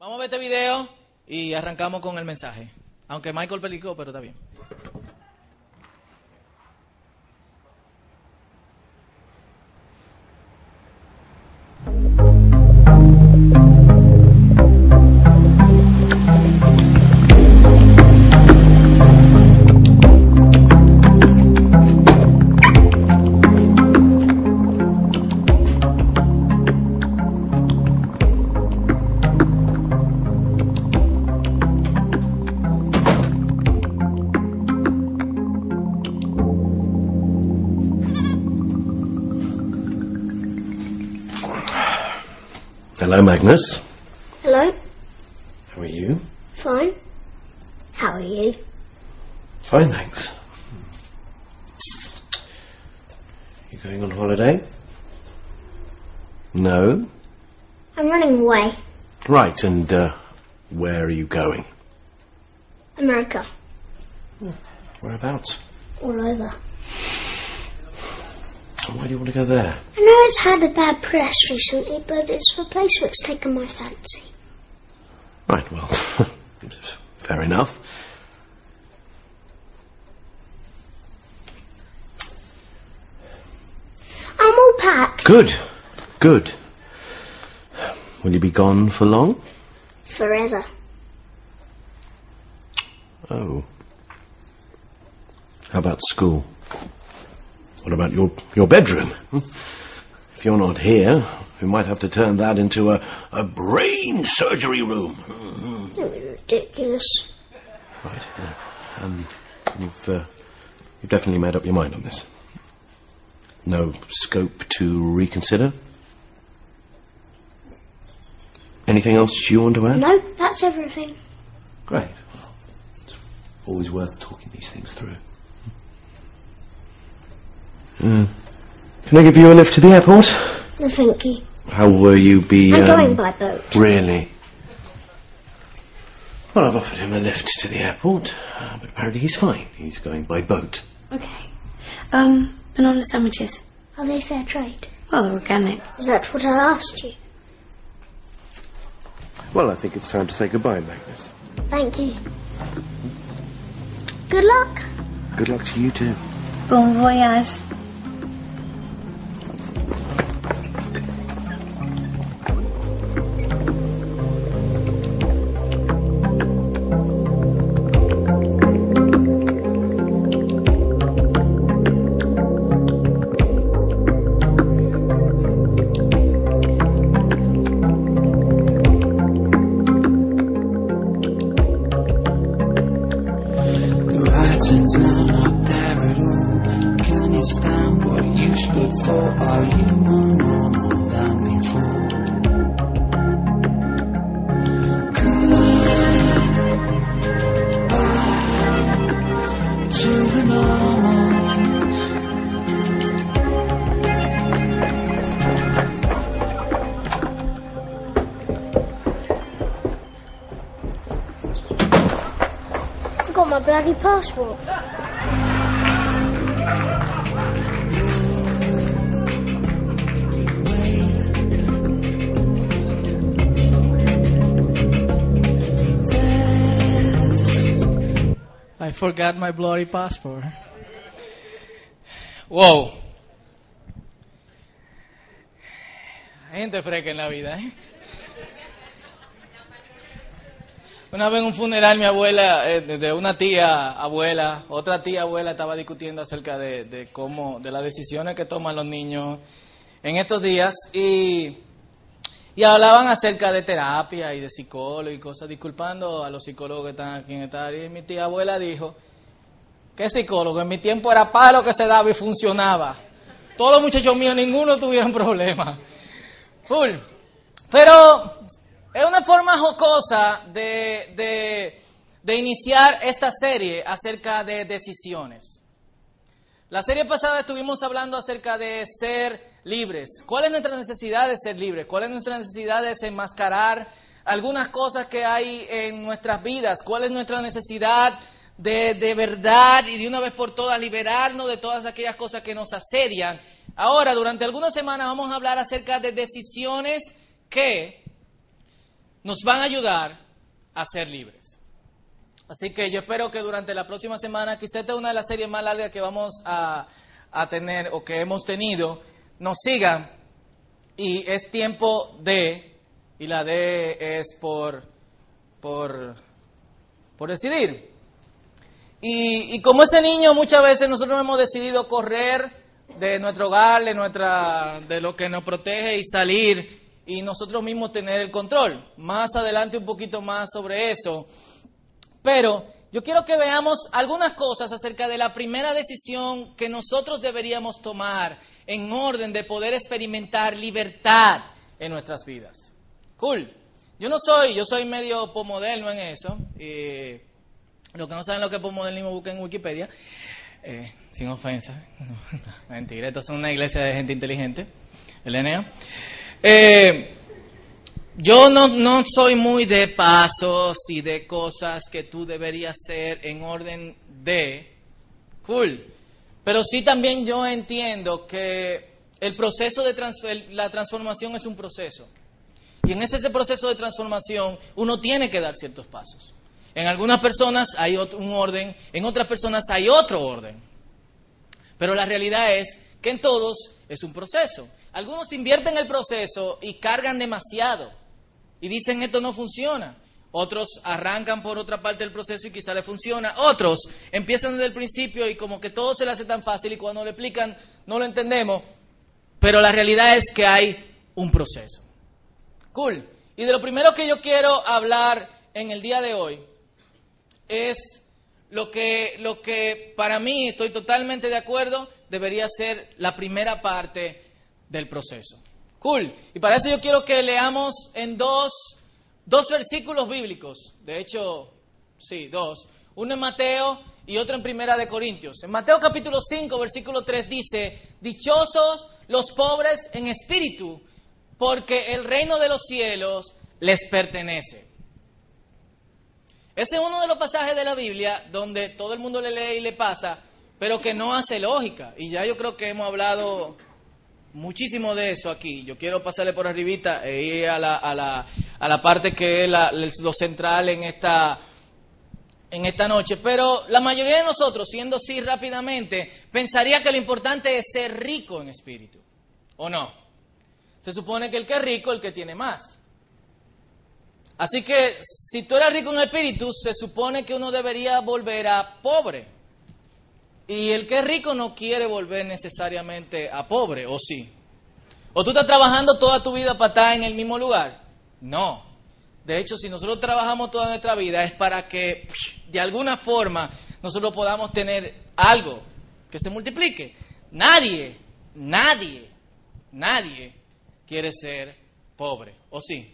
Vamos a ver este video y arrancamos con el mensaje. Aunque Michael pelicó, pero está bien. Hello, Magnus. Hello? How are you? Fine. How are you? Fine, thanks. You going on holiday? No? I'm running away. Right, and uh, where are you going? America. Whereabouts? All over. Why do you want to go there? I know it's had a bad press recently, but it's a place that's taken my fancy. Right, well, fair enough. I'm all packed. Good, good. Will you be gone for long? Forever. Oh. How about school? What about your your bedroom? Hmm? If you're not here, we might have to turn that into a, a brain surgery room. Be ridiculous. Right. Yeah. Um, you've uh, you've definitely made up your mind on this. No scope to reconsider. Anything else you want to add? No, that's everything. Great. Well, it's always worth talking these things through. Uh, can I give you a lift to the airport? No, thank you. How will you be? I'm um, going by boat. Really? Well, I've offered him a lift to the airport, uh, but apparently he's fine. He's going by boat. Okay. Um, banana sandwiches. Are they fair trade? Well, they're organic. That's what I asked you. Well, I think it's time to say goodbye, Magnus. Thank you. Good luck. Good luck to you too. Bon voyage. えっ? Bloody. I forgot my bloody passport. Wow. Gente freca en la vida, ¿eh? Una vez en un funeral mi abuela, eh, de una tía abuela, otra tía abuela estaba discutiendo acerca de, cómo, de las decisiones que toman los niños en estos días y, y hablaban acerca de terapia y de psicólogo y cosas, disculpando a los psicólogos que están aquí en esta área. Y mi tía abuela dijo, ¿qué psicólogo? En mi tiempo era palo que se daba y funcionaba. Todos los muchachos míos, ninguno tuvieron problemas. Full. Pero es una forma jocosa de, de, de iniciar esta serie acerca de decisiones. La serie pasada estuvimos hablando acerca de ser libres. ¿Cuál es nuestra necesidad de ser libres? ¿Cuál es nuestra necesidad de desenmascarar algunas cosas que hay en nuestras vidas? ¿Cuál es nuestra necesidad de, de verdad y de una vez por todas liberarnos de todas aquellas cosas que nos asedian? Ahora, durante algunas semanas vamos a hablar acerca de decisiones que nos van a ayudar a ser libres. Así que yo espero que durante la próxima semana, quizá esta es una de las series más largas que vamos a, a tener o que hemos tenido, nos sigan y es tiempo de, y la D es por, por, por decidir. Y, y como ese niño muchas veces nosotros hemos decidido correr de nuestro hogar, de, nuestra, de lo que nos protege y salir y nosotros mismos tener el control. Más adelante un poquito más sobre eso. Pero yo quiero que veamos algunas cosas acerca de la primera decisión que nosotros deberíamos tomar en orden de poder experimentar libertad en nuestras vidas. Cool. Yo no soy, yo soy medio pomoderno en eso. Los que no saben lo que es pomodernismo busquen en Wikipedia. Eh, sin ofensa. Mentira, esto es una iglesia de gente inteligente. El Enea. Eh, yo no, soy muy de pasos y de cosas que tú deberías hacer en orden de. Cool. Pero sí también yo entiendo que el proceso de trans, la transformación es un proceso. Y en ese, ese proceso de transformación uno tiene que dar ciertos pasos. En algunas personas hay otro- un orden, en otras personas hay otro orden. Pero la realidad es que en todos es un proceso. Algunos invierten el proceso y cargan demasiado y dicen esto no funciona. Otros arrancan por otra parte del proceso y quizá le funciona. Otros empiezan desde el principio y como que todo se le hace tan fácil y cuando le explican no lo entendemos. Pero la realidad es que hay un proceso. Cool. Y de lo primero que yo quiero hablar en el día de hoy es lo que, lo que para mí, estoy totalmente de acuerdo, debería ser la primera parte del proceso. Cool. Y para eso yo quiero que leamos en dos, dos versículos bíblicos. De hecho, sí, dos. Uno en Mateo y otro en Primera de Corintios. En Mateo capítulo 5, versículo 3 dice, Dichosos los pobres en espíritu, porque el reino de los cielos les pertenece. Ese es uno de los pasajes de la Biblia donde todo el mundo le lee y le pasa, pero que no hace lógica. Y ya yo creo que hemos hablado muchísimo de eso aquí. Yo quiero pasarle por arribita e ir a la, a la, a la parte que es la- lo central en esta, en esta noche. Pero la mayoría de nosotros, siendo así rápidamente, pensaría que lo importante es ser rico en espíritu. ¿O no? Se supone que el que es rico el que tiene más. Así que si tú eres rico en espíritu, se supone que uno debería volver a pobre. Y el que es rico no quiere volver necesariamente a pobre, ¿o sí? ¿O tú estás trabajando toda tu vida para estar en el mismo lugar? No. De hecho, si nosotros trabajamos toda nuestra vida es para que de alguna forma nosotros podamos tener algo que se multiplique. Nadie, nadie, nadie quiere ser pobre, ¿o sí?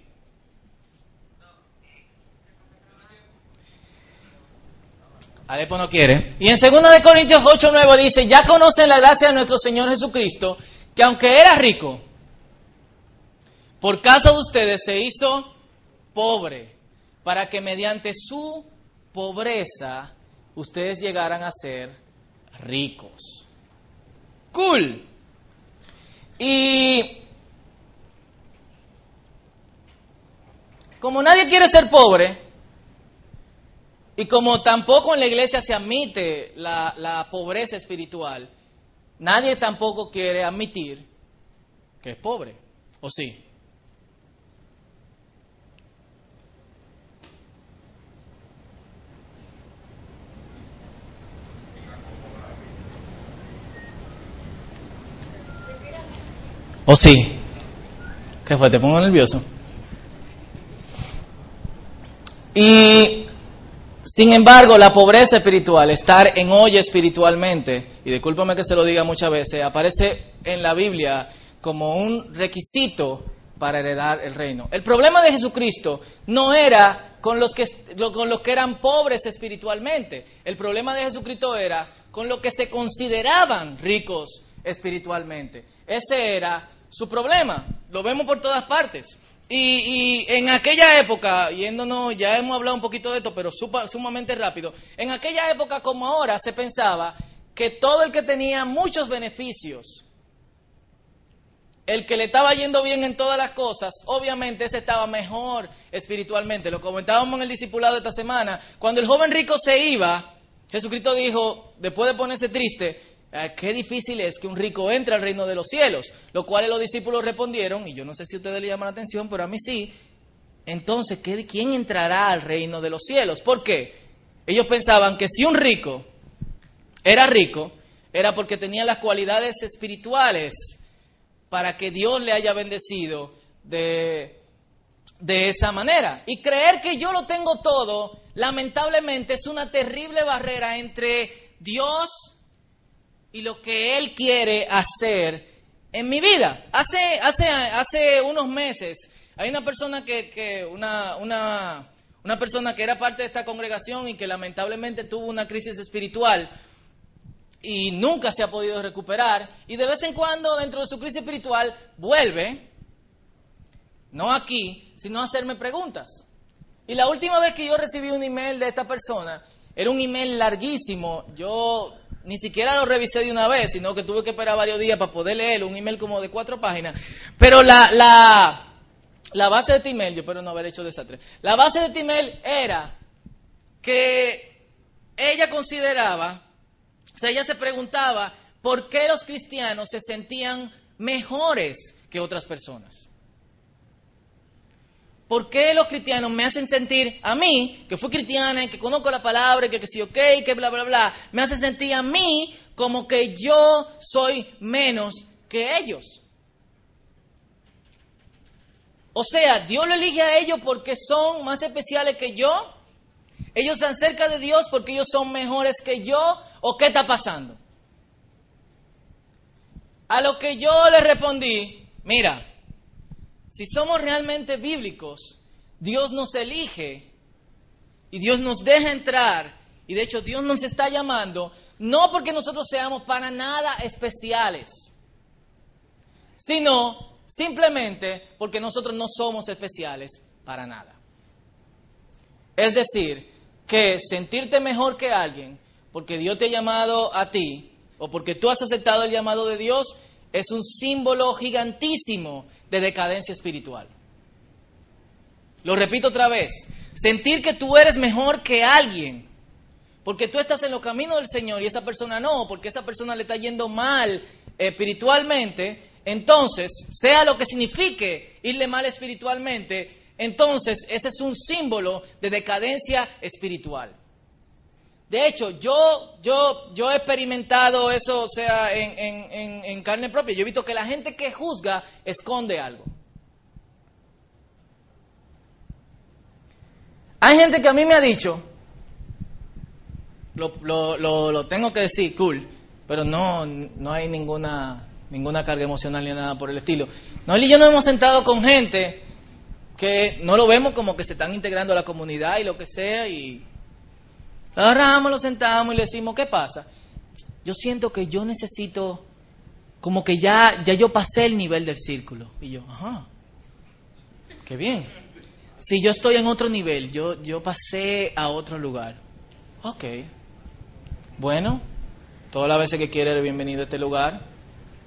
Alepo no quiere. Y en 2 de Corintios 8, 9 dice, ya conocen la gracia de nuestro Señor Jesucristo, que aunque era rico, por causa de ustedes se hizo pobre, para que mediante su pobreza ustedes llegaran a ser ricos. Cool. Y como nadie quiere ser pobre, y como tampoco en la iglesia se admite la, pobreza espiritual, nadie tampoco quiere admitir que es pobre. ¿O sí? ¿O sí? ¿Qué fue? ¿Te pongo nervioso? Y sin embargo, la pobreza espiritual, estar en olla espiritualmente, y discúlpame que se lo diga muchas veces, aparece en la Biblia como un requisito para heredar el reino. El problema de Jesucristo no era con los que, con los que eran pobres espiritualmente. El problema de Jesucristo era con los que se consideraban ricos espiritualmente. Ese era su problema. Lo vemos por todas partes. Y, y, en aquella época, yéndonos, ya hemos hablado un poquito de esto, pero sumamente rápido, en aquella época como ahora se pensaba que todo el que tenía muchos beneficios el que le estaba yendo bien en todas las cosas, obviamente ese estaba mejor espiritualmente. Lo comentábamos en el discipulado esta semana. Cuando el joven rico se iba, Jesucristo dijo, después de ponerse triste, "Ah, qué difícil es que un rico entre al reino de los cielos. Lo cual los discípulos respondieron, y yo no sé si a ustedes le llaman la atención, pero a mí sí. Entonces, ¿qué- ¿quién entrará al reino de los cielos? ¿Por qué? Ellos pensaban que si un rico era rico, era porque tenía las cualidades espirituales para que Dios le haya bendecido de, de esa manera. Y creer que yo lo tengo todo, lamentablemente, es una terrible barrera entre Dios y lo que Él quiere hacer en mi vida. Hace, unos meses, hay una persona que, que una, una, una persona que era parte de esta congregación y que lamentablemente tuvo una crisis espiritual y nunca se ha podido recuperar y de vez en cuando dentro de su crisis espiritual vuelve, no aquí, sino a hacerme preguntas. Y la última vez que yo recibí un email de esta persona, era un email larguísimo, yo ni siquiera lo revisé de una vez, sino que tuve que esperar varios días para poder leerlo, un email como de cuatro páginas. Pero la, la, la base de este email, yo espero no haber hecho desastre, la base de este email era que ella consideraba o sea, ella se preguntaba por qué los cristianos se sentían mejores que otras personas. ¿Por qué los cristianos me hacen sentir a mí, que fui cristiana y que conozco la palabra y que, que sí, ok, que bla, bla, bla, me hace sentir a mí como que yo soy menos que ellos? O sea, Dios lo elige a ellos porque son más especiales que yo. Ellos están cerca de Dios porque ellos son mejores que yo. ¿O qué está pasando? A lo que yo le respondí, mira, si somos realmente bíblicos, Dios nos elige y Dios nos deja entrar y de hecho Dios nos está llamando no porque nosotros seamos para nada especiales, sino simplemente porque nosotros no somos especiales para nada. Es decir, que sentirte mejor que alguien porque Dios te ha llamado a ti o porque tú has aceptado el llamado de Dios es un símbolo gigantísimo de decadencia espiritual. Lo repito otra vez, sentir que tú eres mejor que alguien porque tú estás en los caminos del Señor y esa persona no, porque esa persona le está yendo mal espiritualmente, entonces, sea lo que signifique irle mal espiritualmente, entonces ese es un símbolo de decadencia espiritual. De hecho, yo, yo, yo he experimentado eso, o sea, en, en, en, carne propia. Yo he visto que la gente que juzga esconde algo. Hay gente que a mí me ha dicho, lo, lo, lo, lo tengo que decir, cool, pero no, no hay ninguna, ninguna carga emocional ni nada por el estilo. Noel y yo nos hemos sentado con gente que no lo vemos como que se están integrando a la comunidad y lo que sea, y lo agarramos, lo sentamos y le decimos, ¿qué pasa? Yo siento que yo necesito, como que ya, ya yo pasé el nivel del círculo. Y yo, ajá, qué bien. Si yo estoy en otro nivel, yo, yo pasé a otro lugar. Ok. Bueno, todas las veces que quieras, eres bienvenido a este lugar.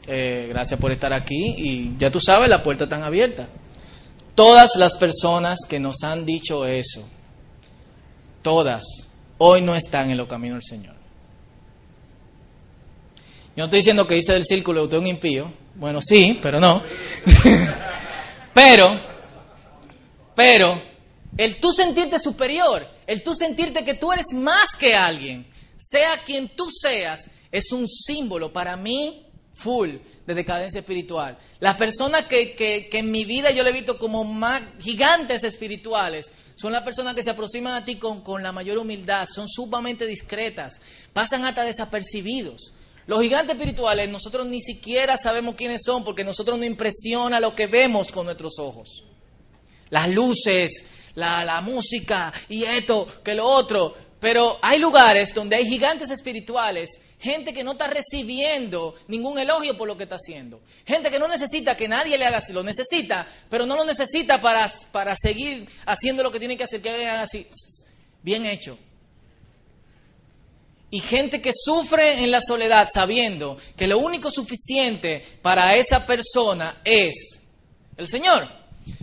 Eh, gracias por estar aquí y ya tú sabes, la puerta está abierta. Todas las personas que nos han dicho eso, todas, hoy no están en los caminos del Señor. Yo no estoy diciendo que hice del círculo usted un impío. Bueno, sí, pero no. pero, pero, el tú sentirte superior, el tú sentirte que tú eres más que alguien, sea quien tú seas, es un símbolo para mí full de decadencia espiritual. Las personas que, que, que en mi vida yo le he visto como más gigantes espirituales son las personas que se aproximan a ti con, con la mayor humildad, son sumamente discretas, pasan hasta desapercibidos. Los gigantes espirituales nosotros ni siquiera sabemos quiénes son porque nosotros nos impresiona lo que vemos con nuestros ojos. Las luces, la, la música y esto, que lo otro. Pero hay lugares donde hay gigantes espirituales, gente que no está recibiendo ningún elogio por lo que está haciendo. Gente que no necesita que nadie le haga así, lo necesita, pero no lo necesita para, para seguir haciendo lo que tiene que hacer, que hagan así. Bien hecho. y gente que sufre en la soledad sabiendo que lo único suficiente para esa persona es el Señor.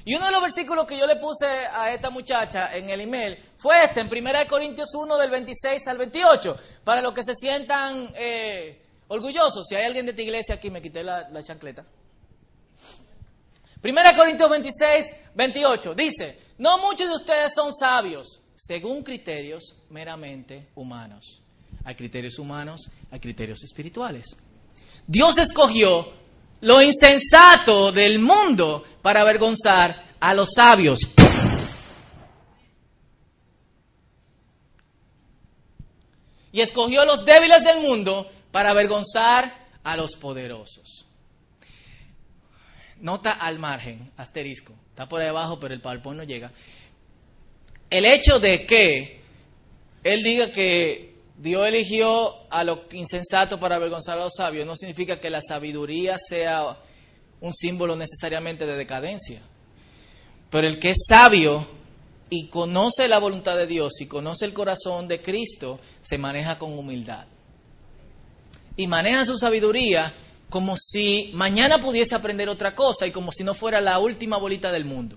Y uno de los versículos que yo le puse a esta muchacha en el email fue este, en 1 Corintios 1 del 26 al 28, para los que se sientan eh, orgullosos. Si hay alguien de esta iglesia aquí, me quité la, la chancleta. 1 Corintios 26, 28 dice, no muchos de ustedes son sabios según criterios meramente humanos. Hay criterios humanos, hay criterios espirituales. Dios escogió lo insensato del mundo para avergonzar a los sabios. Y escogió los débiles del mundo para avergonzar a los poderosos. Nota al margen, asterisco. Está por ahí abajo, pero el PowerPoint no llega. El hecho de que él diga que Dios eligió a lo insensato para avergonzar a los sabios no significa que la sabiduría sea un símbolo necesariamente de decadencia. Pero el que es sabio y conoce la voluntad de Dios y conoce el corazón de Cristo, se maneja con humildad. Y maneja su sabiduría como si mañana pudiese aprender otra cosa y como si no fuera la última bolita del mundo.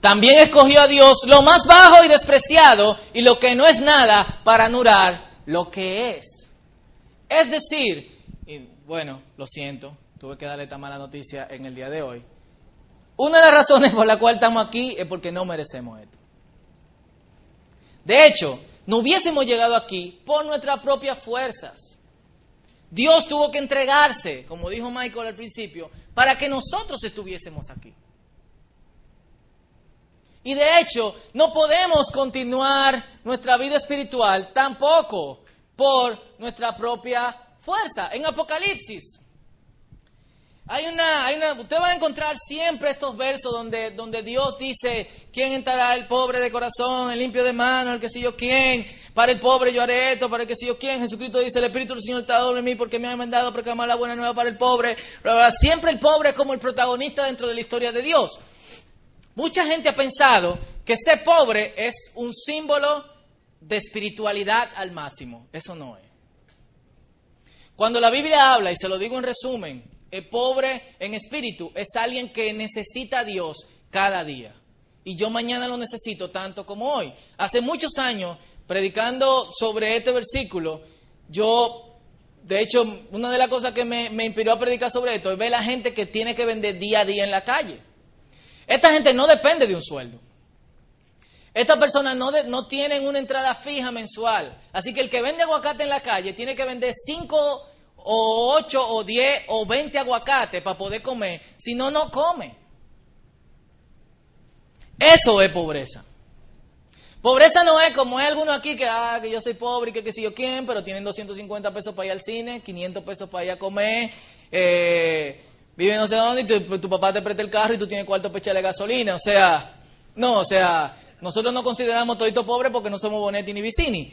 También escogió a Dios lo más bajo y despreciado y lo que no es nada para anular lo que es. Es decir, y bueno, lo siento, tuve que darle esta mala noticia en el día de hoy. Una de las razones por la cual estamos aquí es porque no merecemos esto. De hecho, no hubiésemos llegado aquí por nuestras propias fuerzas. Dios tuvo que entregarse, como dijo Michael al principio, para que nosotros estuviésemos aquí. Y de hecho, no podemos continuar nuestra vida espiritual tampoco por nuestra propia fuerza. En Apocalipsis, hay una, hay una, usted va a encontrar siempre estos versos donde, donde Dios dice, ¿quién entrará el pobre de corazón, el limpio de mano, el que sé yo quién? Para el pobre yo haré esto, para el que sé yo quién. Jesucristo dice, el Espíritu del Señor está sobre mí porque me ha mandado proclamar la buena nueva para el pobre. Siempre el pobre es como el protagonista dentro de la historia de Dios. Mucha gente ha pensado que ser pobre es un símbolo de espiritualidad al máximo. Eso no es. Cuando la Biblia habla, y se lo digo en resumen, pobre en espíritu es alguien que necesita a Dios cada día. Y yo mañana lo necesito tanto como hoy. Hace muchos años, predicando sobre este versículo, yo, de hecho, una de las cosas que me, me inspiró a predicar sobre esto es ver la gente que tiene que vender día a día en la calle. Esta gente no depende de un sueldo. Estas personas no, no tienen una entrada fija mensual. Así que el que vende aguacate en la calle tiene que vender 5 o 8 o 10 o 20 aguacates para poder comer. Si no, no come. Eso es pobreza. Pobreza no es como hay algunos aquí que, ah, que yo soy pobre y que qué sé yo quién, pero tienen 250 pesos para ir al cine, 500 pesos para ir a comer, eh, vive no sé dónde y tu, tu, papá te presta el carro y tú tienes cuarto pecha de gasolina. O sea, no, o sea, nosotros no consideramos todito pobre porque no somos Bonetti ni Vicini.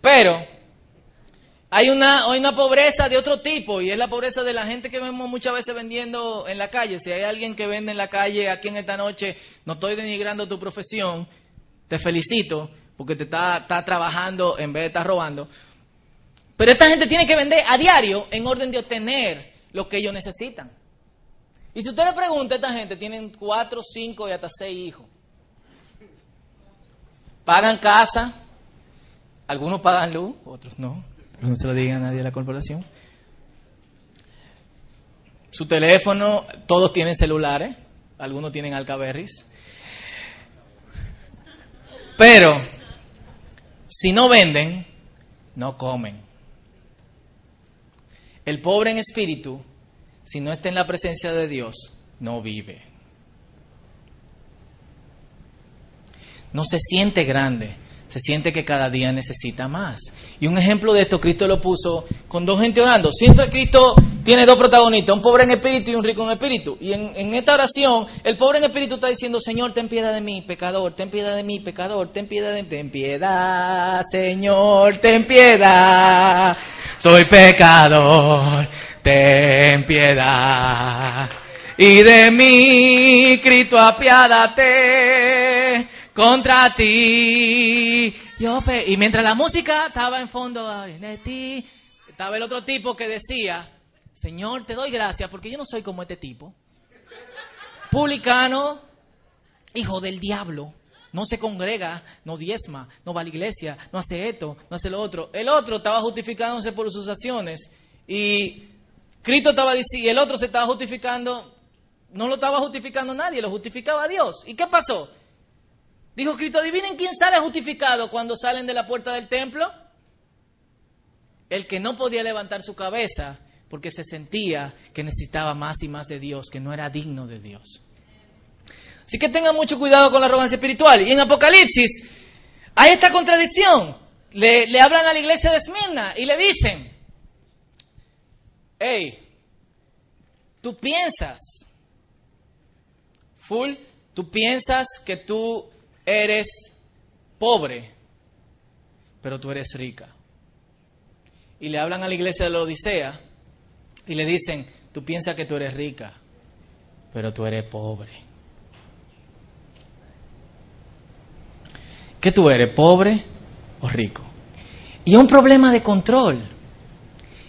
Pero hay una, hay una pobreza de otro tipo y es la pobreza de la gente que vemos muchas veces vendiendo en la calle. Si hay alguien que vende en la calle aquí en esta noche, no estoy denigrando tu profesión, te felicito porque te está, está trabajando en vez de estar robando. Pero esta gente tiene que vender a diario en orden de obtener lo que ellos necesitan. Y si usted le pregunta esta gente, tienen cuatro, cinco y hasta seis hijos. Pagan casa, algunos pagan luz, otros no. No se lo diga a nadie de la corporación. Su teléfono, todos tienen celulares, algunos tienen alcaberris. Pero, si no venden, no comen. El pobre en espíritu si no está en la presencia de Dios, no vive. No se siente grande, se siente que cada día necesita más. Y un ejemplo de esto, Cristo lo puso con dos gente orando. Siempre Cristo tiene dos protagonistas, un pobre en espíritu y un rico en espíritu. Y en, en, esta oración, el pobre en espíritu está diciendo, Señor, ten piedad de mí, pecador, ten piedad de mí, pecador, ten piedad de mí, ten piedad, Señor, ten piedad, soy pecador, ten piedad. Y de mí, Cristo, apiádate contra ti. Yo y mientras la música estaba en fondo de ti, estaba el otro tipo que decía, Señor, te doy gracias porque yo no soy como este tipo. Publicano, hijo del diablo. No se congrega, no diezma, no va a la iglesia, no hace esto, no hace lo otro. El otro estaba justificándose por sus acciones y Cristo estaba diciendo, y el otro se estaba justificando, no lo estaba justificando nadie, lo justificaba Dios. ¿Y qué pasó? Dijo Cristo, adivinen quién sale justificado cuando salen de la puerta del templo. El que no podía levantar su cabeza porque se sentía que necesitaba más y más de Dios, que no era digno de Dios. Así que tengan mucho cuidado con la arrogancia espiritual. Y en Apocalipsis hay esta contradicción. Le, le hablan a la iglesia de Esmirna y le dicen, hey, tú piensas, full, tú piensas que tú eres pobre, pero tú eres rica. Y le hablan a la iglesia de la Odisea y le dicen, tú piensas que tú eres rica, pero tú eres pobre. ¿Qué tú eres, pobre o rico? Y es un problema de control.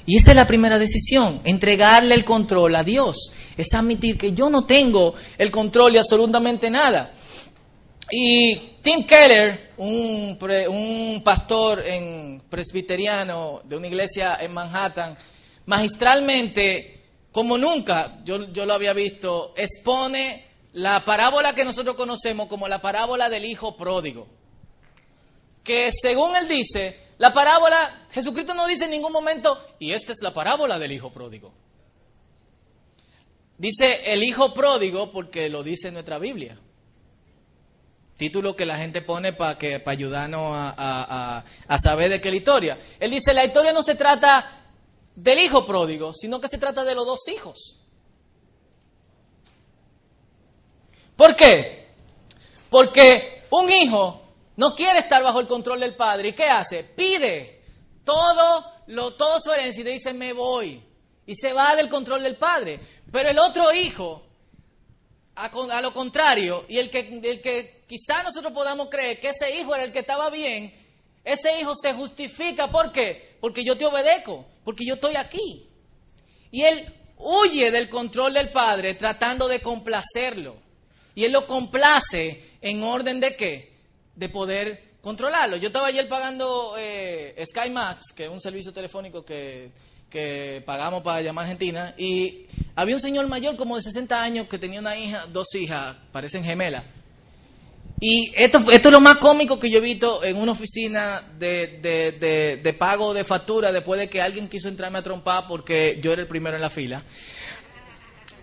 Y esa es la primera decisión, entregarle el control a Dios. Es admitir que yo no tengo el control de absolutamente nada. Y Tim Keller, un, pastor en presbiteriano de una iglesia en Manhattan, magistralmente, como nunca yo, yo lo había visto, expone la parábola que nosotros conocemos como la parábola del hijo pródigo. Que según él dice, la parábola, Jesucristo no dice en ningún momento, y esta es la parábola del hijo pródigo. Dice el hijo pródigo porque lo dice en nuestra Biblia título que la gente pone para que para ayudarnos a, a- saber de qué es la historia. Él dice, la historia no se trata del hijo pródigo, sino que se trata de los dos hijos. ¿Por qué? Porque un hijo no quiere estar bajo el control del padre. ¿Y qué hace? Pide todo, lo, todo su herencia y le dice, me voy. Y se va del control del padre. Pero el otro hijo a lo contrario, y el que, el que quizá nosotros podamos creer que ese hijo era el que estaba bien, ese hijo se justifica. ¿Por qué? Porque yo te obedezco, porque yo estoy aquí. Y él huye del control del padre tratando de complacerlo. Y él lo complace en orden de qué? De poder controlarlo. Yo estaba ayer pagando eh, Sky Max, que es un servicio telefónico que, que pagamos para llamar a Argentina, y había un señor mayor como de 60 años que tenía una hija, dos hijas, parecen gemelas. Y esto, esto es lo más cómico que yo he visto en una oficina de, de, de, pago de factura después de que alguien quiso entrarme a trompar porque yo era el primero en la fila.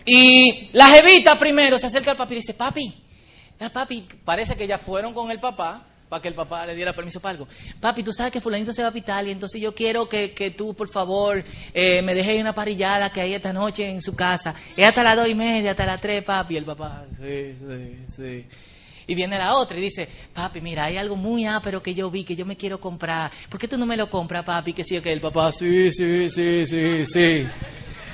Y la jevita primero se acerca al papi y dice, papi, papi, parece que ya fueron con el papá para que el papá le diera permiso para algo. Papi, tú sabes que fulanito se va a Italia, entonces yo quiero que, que tú, por favor, eh, me dejes una parrillada que hay esta noche en su casa. Es hasta las dos y media, hasta las tres, papi. El papá, sí, sí, sí. Y viene la otra y dice, papi, mira, hay algo muy ápero que yo vi, que yo me quiero comprar. ¿Por qué tú no me lo compras, papi? Que sí, que el papá, sí, sí, sí, sí, sí.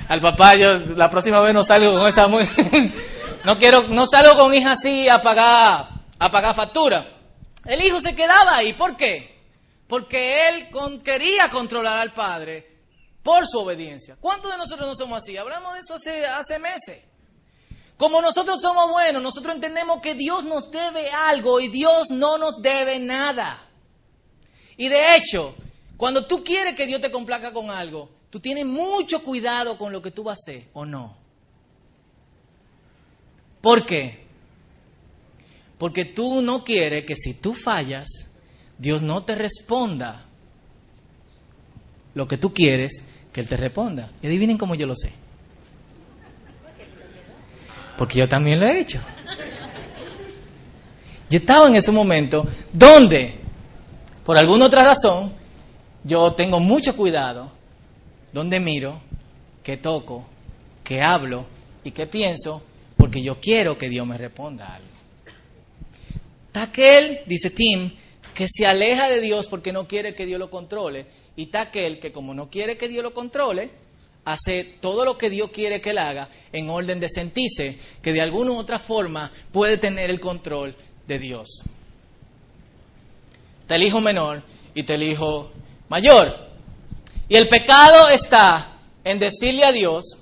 Al papá, yo la próxima vez no salgo con esa muy... no quiero, no salgo con hija así a pagar, a pagar factura. El hijo se quedaba ahí, ¿por qué? Porque él con- quería controlar al padre por su obediencia. ¿Cuántos de nosotros no somos así? Hablamos de eso hace, hace meses. Como nosotros somos buenos, nosotros entendemos que Dios nos debe algo y Dios no nos debe nada. Y de hecho, cuando tú quieres que Dios te complaca con algo, tú tienes mucho cuidado con lo que tú vas a hacer o no. ¿Por qué? Porque tú no quieres que si tú fallas, Dios no te responda lo que tú quieres que Él te responda. Y adivinen cómo yo lo sé. Porque yo también lo he hecho. Yo estaba en ese momento donde, por alguna otra razón, yo tengo mucho cuidado donde miro, que toco, que hablo y que pienso, porque yo quiero que Dios me responda algo. Está aquel, dice Tim, que se aleja de Dios porque no quiere que Dios lo controle, y está aquel que como no quiere que Dios lo controle, hace todo lo que Dios quiere que él haga en orden de sentirse que de alguna u otra forma puede tener el control de Dios. está el hijo menor y está el hijo mayor. Y el pecado está en decirle a Dios,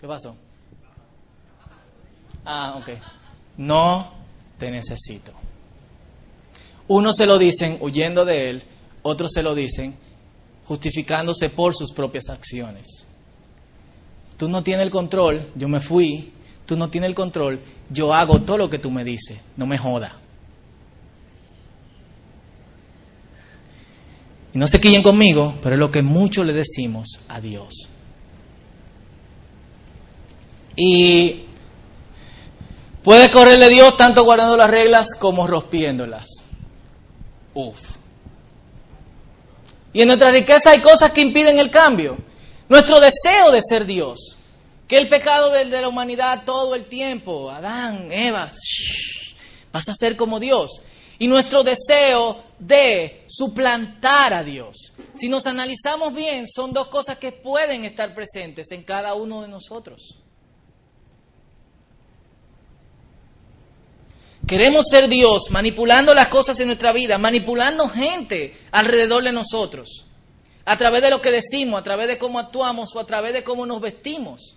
¿qué pasó? Ah, ok. No te necesito. Unos se lo dicen huyendo de Él, otros se lo dicen justificándose por sus propias acciones. Tú no tienes el control, yo me fui, tú no tienes el control, yo hago todo lo que tú me dices, no me joda. Y no se quillen conmigo, pero es lo que muchos le decimos a Dios. Y puede correrle Dios tanto guardando las reglas como rompiéndolas. Uf. Y en nuestra riqueza hay cosas que impiden el cambio. Nuestro deseo de ser Dios. Que el pecado de, de la humanidad todo el tiempo. Adán, Eva, shh, vas a ser como Dios. Y nuestro deseo de suplantar a Dios. Si nos analizamos bien, son dos cosas que pueden estar presentes en cada uno de nosotros. Queremos ser Dios manipulando las cosas en nuestra vida, manipulando gente alrededor de nosotros, a través de lo que decimos, a través de cómo actuamos o a través de cómo nos vestimos.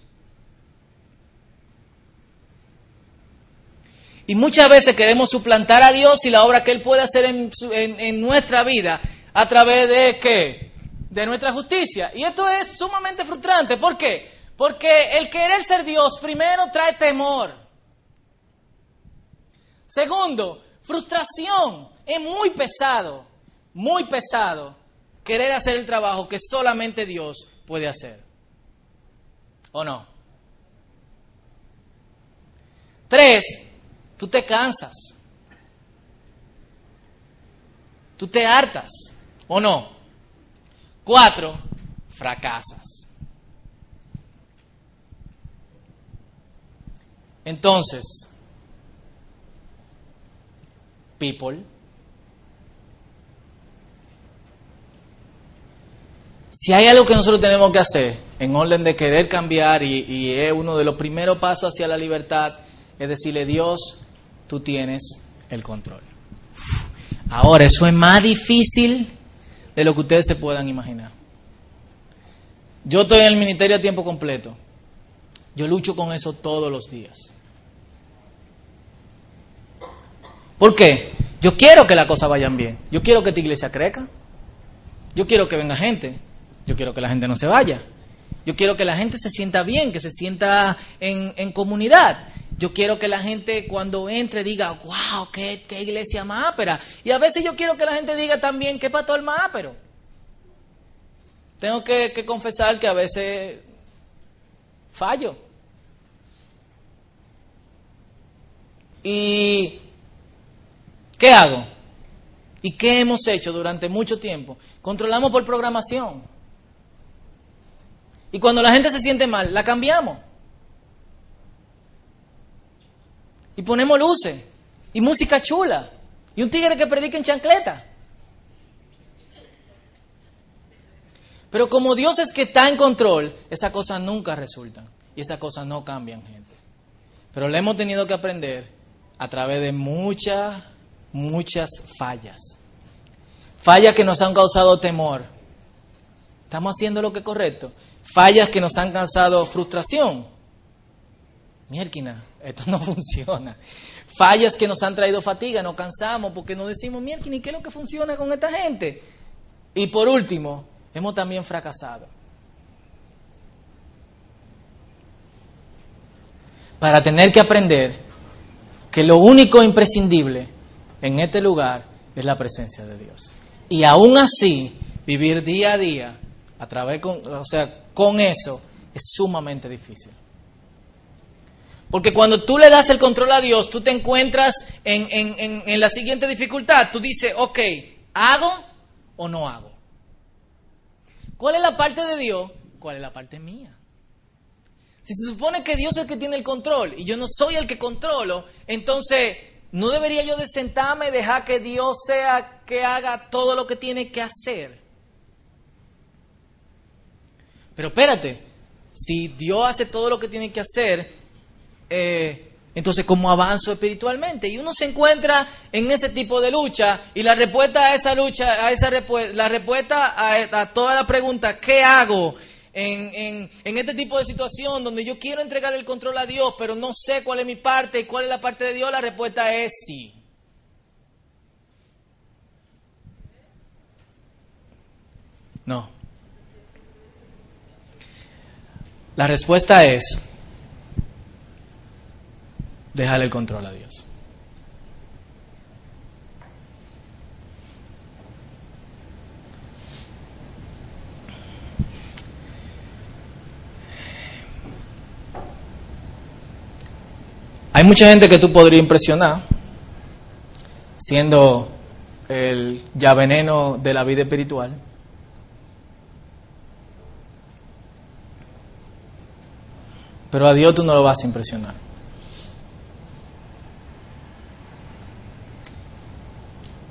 Y muchas veces queremos suplantar a Dios y la obra que Él puede hacer en, en nuestra vida a través de qué? De nuestra justicia. Y esto es sumamente frustrante. ¿Por qué? Porque el querer ser Dios primero trae temor. Segundo, frustración. Es muy pesado, muy pesado querer hacer el trabajo que solamente Dios puede hacer. ¿O no? Tres, tú te cansas. Tú te hartas. ¿O no? Cuatro, fracasas. Entonces, people. Si hay algo que nosotros tenemos que hacer en orden de querer cambiar y, y es uno de los primeros pasos hacia la libertad, es decirle, Dios, tú tienes el control. Ahora, eso es más difícil de lo que ustedes se puedan imaginar. Yo estoy en el ministerio a tiempo completo. Yo lucho con eso todos los días. ¿Por qué? Yo quiero que las cosas vayan bien. Yo quiero que esta iglesia crezca. Yo quiero que venga gente. Yo quiero que la gente no se vaya. Yo quiero que la gente se sienta bien, que se sienta en, en comunidad. Yo quiero que la gente cuando entre diga, wow, qué, qué iglesia más ápera. Y a veces yo quiero que la gente diga también, qué pastor más ápero. Tengo que, que confesar que a veces fallo. ¿Y qué hago? ¿Y qué hemos hecho durante mucho tiempo? Controlamos por programación. Y cuando la gente se siente mal, la cambiamos. Y ponemos luces. Y música chula. Y un tigre que predica en chancleta. Pero como Dios es que está en control, esas cosas nunca resultan. Y esas cosas no cambian, gente. Pero le hemos tenido que aprender a través de muchas, muchas fallas. Fallas que nos han causado temor. ¿Estamos haciendo lo que es correcto? Fallas que nos han causado frustración. Mierquina, esto no funciona. Fallas que nos han traído fatiga, nos cansamos porque nos decimos, Mierquina, ¿y qué es lo que funciona con esta gente? Y por último, hemos también fracasado. Para tener que aprender que lo único imprescindible en este lugar es la presencia de Dios. Y aún así, vivir día a día, a través con, o sea, con eso, es sumamente difícil. Porque cuando tú le das el control a Dios, tú te encuentras en, en, en, en la siguiente dificultad. Tú dices, ok, ¿hago o no hago? ¿Cuál es la parte de Dios? ¿Cuál es la parte mía? Si se supone que Dios es el que tiene el control y yo no soy el que controlo, entonces no debería yo de sentarme y dejar que Dios sea que haga todo lo que tiene que hacer. Pero espérate, si Dios hace todo lo que tiene que hacer, eh, Entonces, ¿cómo avanzo espiritualmente? Y uno se encuentra en ese tipo de lucha y la respuesta a esa lucha, a esa la respuesta a, a toda la pregunta, ¿qué hago? En, en, en este tipo de situación donde yo quiero entregar el control a Dios, pero no sé cuál es mi parte y cuál es la parte de Dios, la respuesta es sí. No. La respuesta es dejar el control a Dios. Hay mucha gente que tú podrías impresionar siendo el ya veneno de la vida espiritual. Pero a Dios tú no lo vas a impresionar.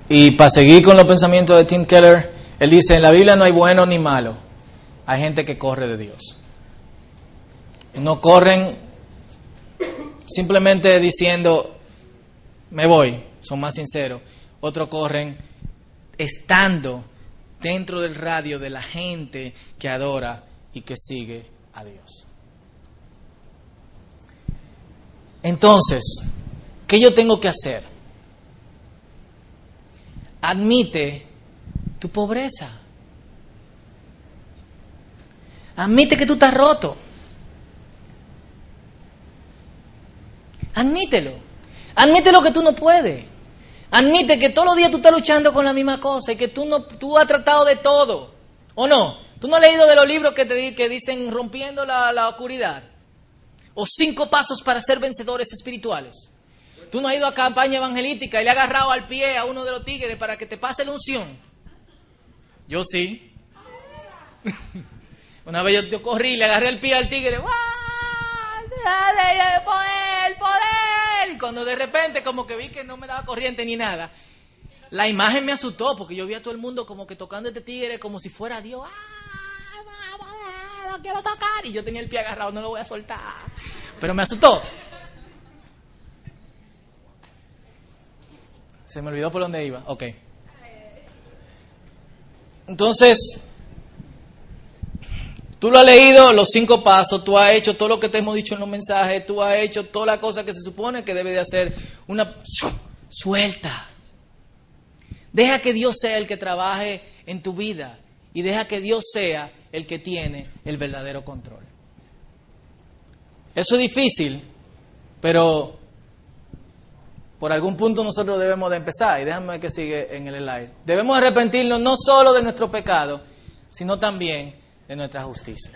Y para seguir con los pensamientos de Tim Keller, él dice, en la Biblia no hay bueno ni malo, hay gente que corre de Dios. No corren simplemente diciendo, me voy, son más sinceros. Otros corren estando dentro del radio de la gente que adora y que sigue a Dios. Entonces, ¿qué yo tengo que hacer? Admite tu pobreza. Admite que tú estás roto. Admítelo. Admítelo que tú no puedes. Admite que todos los días tú estás luchando con la misma cosa y que tú no tú has tratado de todo. ¿O no? ¿Tú no has leído de los libros que te que dicen rompiendo la, la oscuridad? O cinco pasos para ser vencedores espirituales. Tú no has ido a campaña evangelística y le has agarrado al pie a uno de los tigres para que te pase la unción. Yo sí. Una vez yo, corrí y le agarré el pie al tigre. ¡Guau! ¡Dale, ¡Poder! ¡Poder! Cuando de repente como que vi que no me daba corriente ni nada, la imagen me asustó porque yo vi a todo el mundo como que tocando este tigre como si fuera Dios. ¡Ah! poder, ¡Lo quiero tocar! Y yo tenía el pie agarrado, no lo voy a soltar. Pero me asustó. Se me olvidó por dónde iba. Ok. Entonces, tú lo has leído, los cinco pasos, tú has hecho todo lo que te hemos dicho en los mensajes, tú has hecho toda la cosa que se supone que debe de hacer. Una suelta. Deja que Dios sea el que trabaje en tu vida y deja que Dios sea el que tiene el verdadero control. Eso es difícil, pero por algún punto nosotros debemos de empezar. Y déjame que sigue en el slide. Debemos arrepentirnos no solo de nuestro pecado, sino también de nuestra justicia.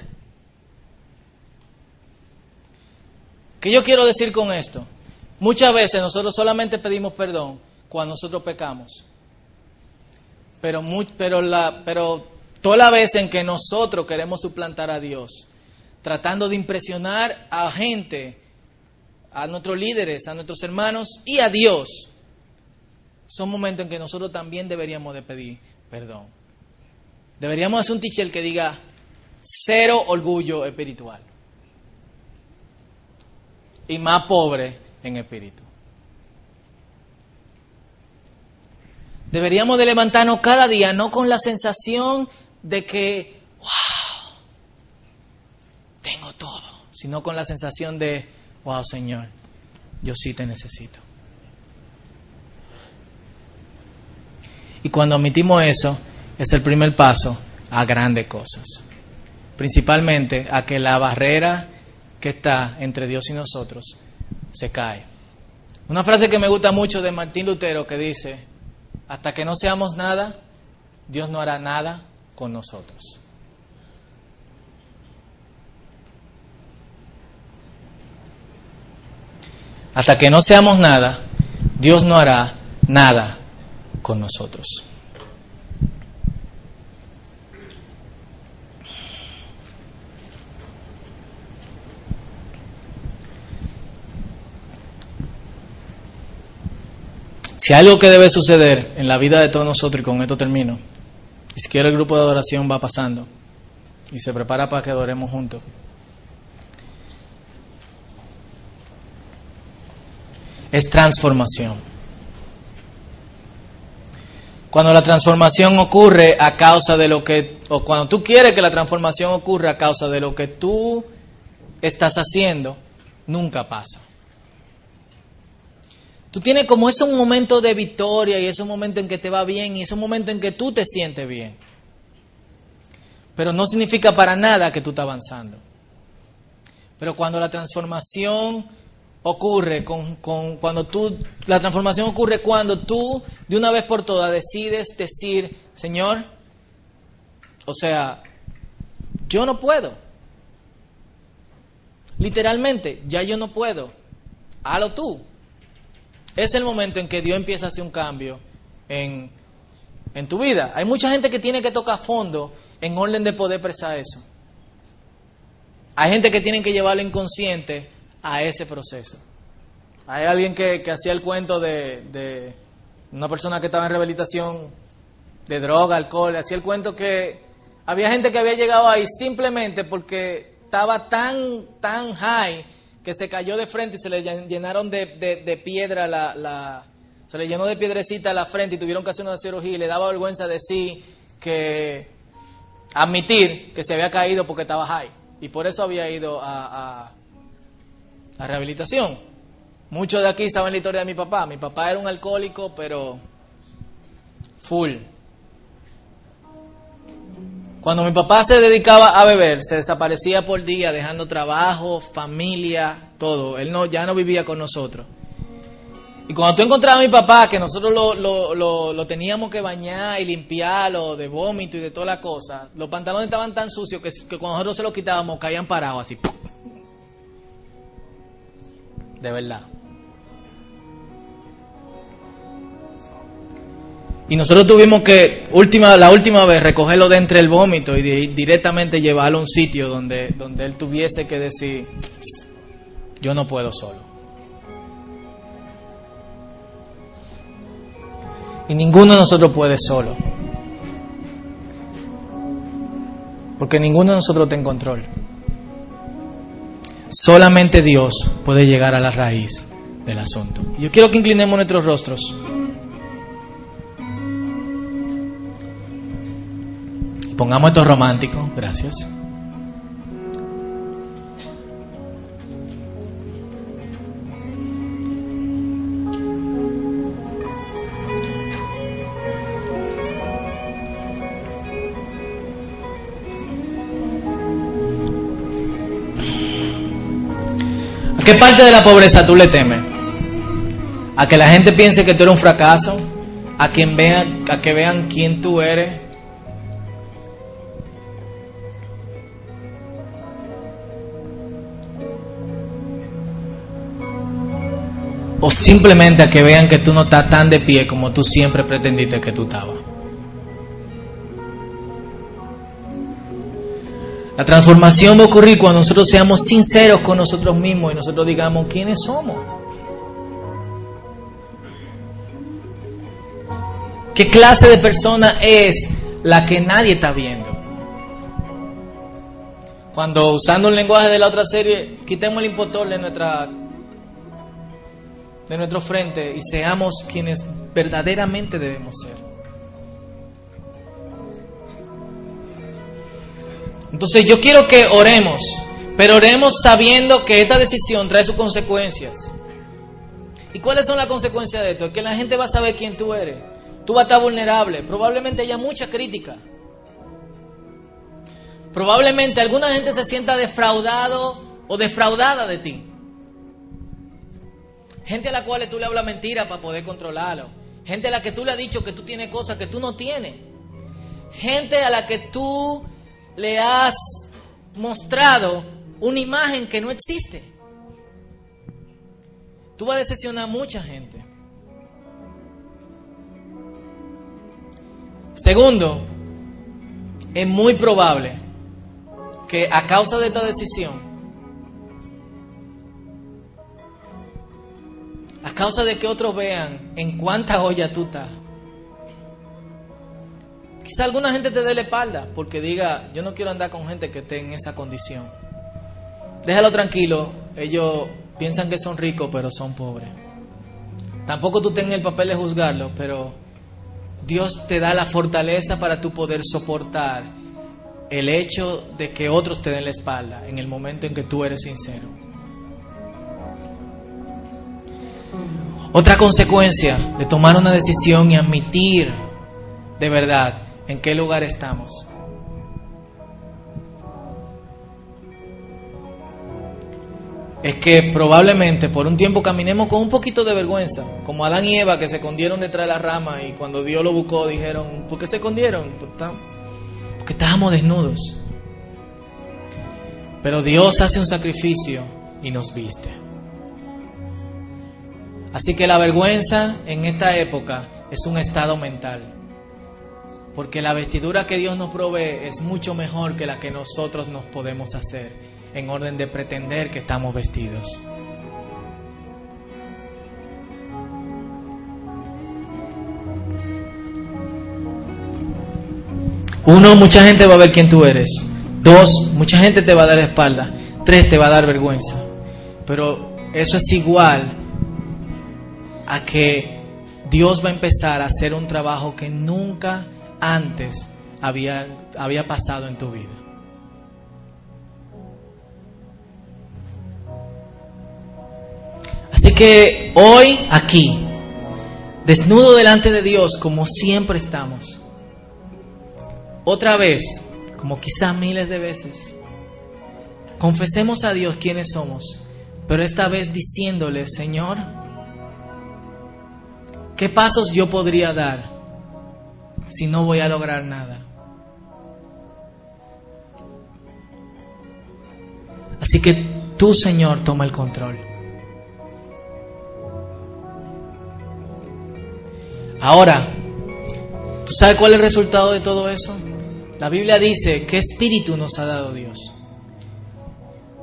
¿Qué yo quiero decir con esto? Muchas veces nosotros solamente pedimos perdón cuando nosotros pecamos. Pero, toda la vez en que nosotros queremos suplantar a Dios, tratando de impresionar a gente, a nuestros líderes, a nuestros hermanos y a Dios, son momentos en que nosotros también deberíamos de pedir perdón. Deberíamos hacer un teacher que diga cero orgullo espiritual y más pobre en espíritu. Deberíamos de levantarnos cada día no con la sensación de que, wow, tengo todo, sino con la sensación de, wow, Señor, yo sí te necesito. Y cuando admitimos eso, es el primer paso a grandes cosas. Principalmente a que la barrera que está entre Dios y nosotros se cae. Una frase que me gusta mucho de Martín Lutero que dice, hasta que no seamos nada, Dios no hará nada con nosotros. Hasta que no seamos nada, Dios no hará nada con nosotros. Si hay algo que debe suceder en la vida de todos nosotros, y con esto termino, si quiero el grupo de adoración va pasando y se prepara para que adoremos juntos. es transformación. Cuando la transformación ocurre a causa de lo que, o cuando tú quieres que la transformación ocurra a causa de lo que tú estás haciendo, nunca pasa. Tú tienes como ese un momento de victoria y ese momento en que te va bien y ese momento en que tú te sientes bien. Pero no significa para nada que tú estás avanzando. Pero cuando la transformación ocurre, con, con, cuando tú, la transformación ocurre cuando tú de una vez por todas decides decir, Señor, o sea, yo no puedo. Literalmente, ya yo no puedo. Halo tú. Es el momento en que Dios empieza a hacer un cambio en, en tu vida. Hay mucha gente que tiene que tocar fondo en orden de poder expresar eso. Hay gente que tiene que llevarlo inconsciente a ese proceso. Hay alguien que, que hacía el cuento de, de, una persona que estaba en rehabilitación de droga, alcohol, hacía el cuento que había gente que había llegado ahí simplemente porque estaba tan, tan high que se cayó de frente y se le llenaron de, de, piedra la, la, se le llenó de piedrecita la frente y tuvieron que hacer una cirugía y le daba vergüenza decir que admitir que se había caído porque estaba high y por eso había ido a, a, a rehabilitación. Muchos de aquí saben la historia de mi papá. Mi papá era un alcohólico, pero full. Cuando mi papá se dedicaba a beber, se desaparecía por día, dejando trabajo, familia, todo. Él no, ya no vivía con nosotros. Y cuando tú encontrabas a mi papá, que nosotros lo, lo, lo, lo teníamos que bañar y limpiarlo de vómito y de toda la cosa, los pantalones estaban tan sucios que, que cuando nosotros se los quitábamos caían parados así. De verdad. Y nosotros tuvimos que, última, la última vez, recogerlo de entre el vómito y directamente llevarlo a un sitio donde, donde él tuviese que decir, yo no puedo solo. Y ninguno de nosotros puede solo. Porque ninguno de nosotros está en control. Solamente Dios puede llegar a la raíz del asunto. Yo quiero que inclinemos nuestros rostros. Pongamos esto romántico, gracias. ¿A qué parte de la pobreza tú le temes? ¿A que la gente piense que tú eres un fracaso? ¿A, quien vea, a que vean quién tú eres? O simplemente a que vean que tú no estás tan de pie como tú siempre pretendiste que tú estabas. La transformación va a ocurrir cuando nosotros seamos sinceros con nosotros mismos y nosotros digamos quiénes somos. ¿Qué clase de persona es la que nadie está viendo? Cuando usando el lenguaje de la otra serie, quitemos el impostor de nuestra de nuestro frente y seamos quienes verdaderamente debemos ser. Entonces yo quiero que oremos, pero oremos sabiendo que esta decisión trae sus consecuencias. ¿Y cuáles son las consecuencias de esto? Que la gente va a saber quién tú eres. Tú vas a estar vulnerable. Probablemente haya mucha crítica. Probablemente alguna gente se sienta defraudado o defraudada de ti. Gente a la cual tú le hablas mentira para poder controlarlo. Gente a la que tú le has dicho que tú tienes cosas que tú no tienes. Gente a la que tú le has mostrado una imagen que no existe. Tú vas a decepcionar a mucha gente. Segundo, es muy probable que a causa de esta decisión, causa de que otros vean en cuánta olla tú estás, quizá alguna gente te dé la espalda porque diga, yo no quiero andar con gente que esté en esa condición. Déjalo tranquilo, ellos piensan que son ricos pero son pobres. Tampoco tú tengas el papel de juzgarlo, pero Dios te da la fortaleza para tú poder soportar el hecho de que otros te den la espalda en el momento en que tú eres sincero. Otra consecuencia de tomar una decisión y admitir de verdad en qué lugar estamos. Es que probablemente por un tiempo caminemos con un poquito de vergüenza, como Adán y Eva que se escondieron detrás de la rama y cuando Dios lo buscó dijeron, ¿por qué se escondieron? Porque estábamos desnudos. Pero Dios hace un sacrificio y nos viste. Así que la vergüenza en esta época es un estado mental. Porque la vestidura que Dios nos provee es mucho mejor que la que nosotros nos podemos hacer en orden de pretender que estamos vestidos. Uno, mucha gente va a ver quién tú eres. Dos, mucha gente te va a dar espalda. Tres, te va a dar vergüenza. Pero eso es igual a que Dios va a empezar a hacer un trabajo que nunca antes había, había pasado en tu vida. Así que hoy aquí, desnudo delante de Dios como siempre estamos, otra vez, como quizás miles de veces, confesemos a Dios quiénes somos, pero esta vez diciéndole, Señor, ¿qué pasos yo podría dar si no voy a lograr nada? Así que tú, Señor, toma el control. Ahora, ¿tú sabes cuál es el resultado de todo eso? La Biblia dice, ¿qué espíritu nos ha dado Dios?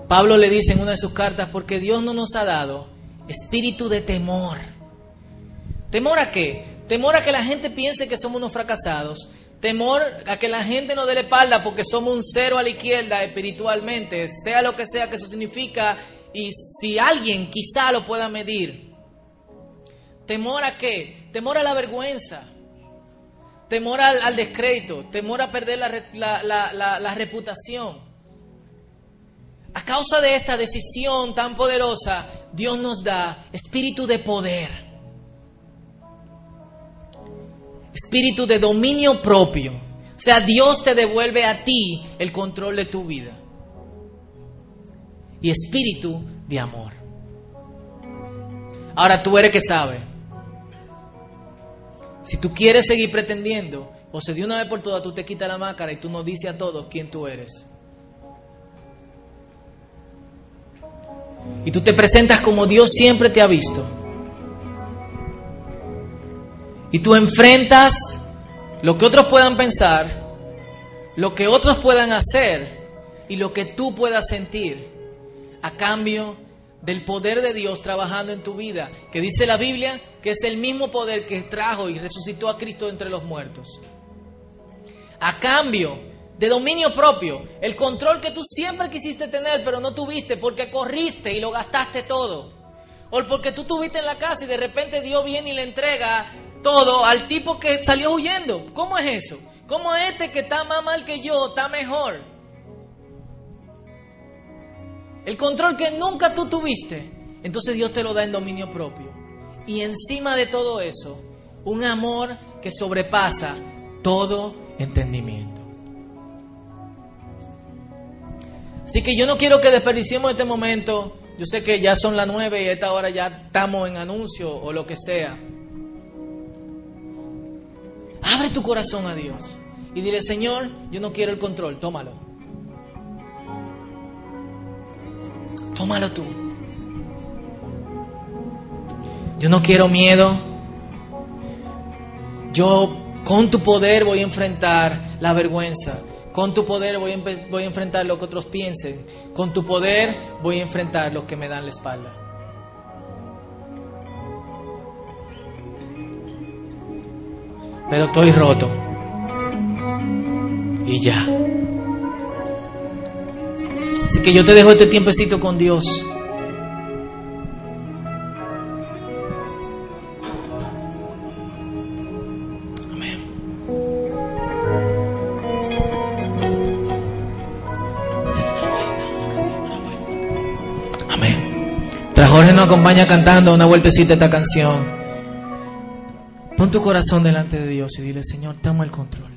Pablo le dice en una de sus cartas, porque Dios no nos ha dado espíritu de temor. ¿Temor a qué? Temor a que la gente piense que somos unos fracasados. Temor a que la gente nos dé la espalda porque somos un cero a la izquierda espiritualmente, sea lo que sea que eso significa, y si alguien quizá lo pueda medir. ¿Temor a qué? Temor a la vergüenza temor al, descrédito, temor a perder la, reputación. A causa de esta decisión tan poderosa, Dios nos da espíritu de poder, espíritu de dominio propio. O sea, Dios te devuelve a ti el control de tu vida. Y espíritu de amor. Ahora tú eres que sabe. Si tú quieres seguir pretendiendo, o se de una vez por todas tú te quitas la máscara y tú nos dices a todos quién tú eres. Y tú te presentas como Dios siempre te ha visto. Y tú enfrentas lo que otros puedan pensar, lo que otros puedan hacer y lo que tú puedas sentir a cambio del poder de Dios trabajando en tu vida, que dice la Biblia que es el mismo poder que trajo y resucitó a Cristo entre los muertos. A cambio de dominio propio, el control que tú siempre quisiste tener pero no tuviste porque corriste y lo gastaste todo. O porque tú tuviste en la casa y de repente Dios viene y le entrega todo al tipo que salió huyendo. ¿Cómo es eso? ¿Cómo este que está más mal que yo está mejor? El control que nunca tú tuviste, entonces Dios te lo da en dominio propio. Y encima de todo eso, un amor que sobrepasa todo entendimiento. Así que yo no quiero que desperdiciemos este momento. Yo sé que ya son las nueve y a esta hora ya estamos en anuncio o lo que sea. Abre tu corazón a Dios y dile, Señor, yo no quiero el control, tómalo. Tómalo tú. Yo no quiero miedo. Yo con tu poder voy a enfrentar la vergüenza. Con tu poder voy a, enfrentar lo que otros piensen. Con tu poder voy a enfrentar los que me dan la espalda. pero estoy roto. Y ya. Así que yo te dejo este tiempecito con Dios. Amén. Amén. Tras Jorge nos acompaña cantando una vueltecita esta canción. Pon tu corazón delante de Dios y dile, Señor, toma el control.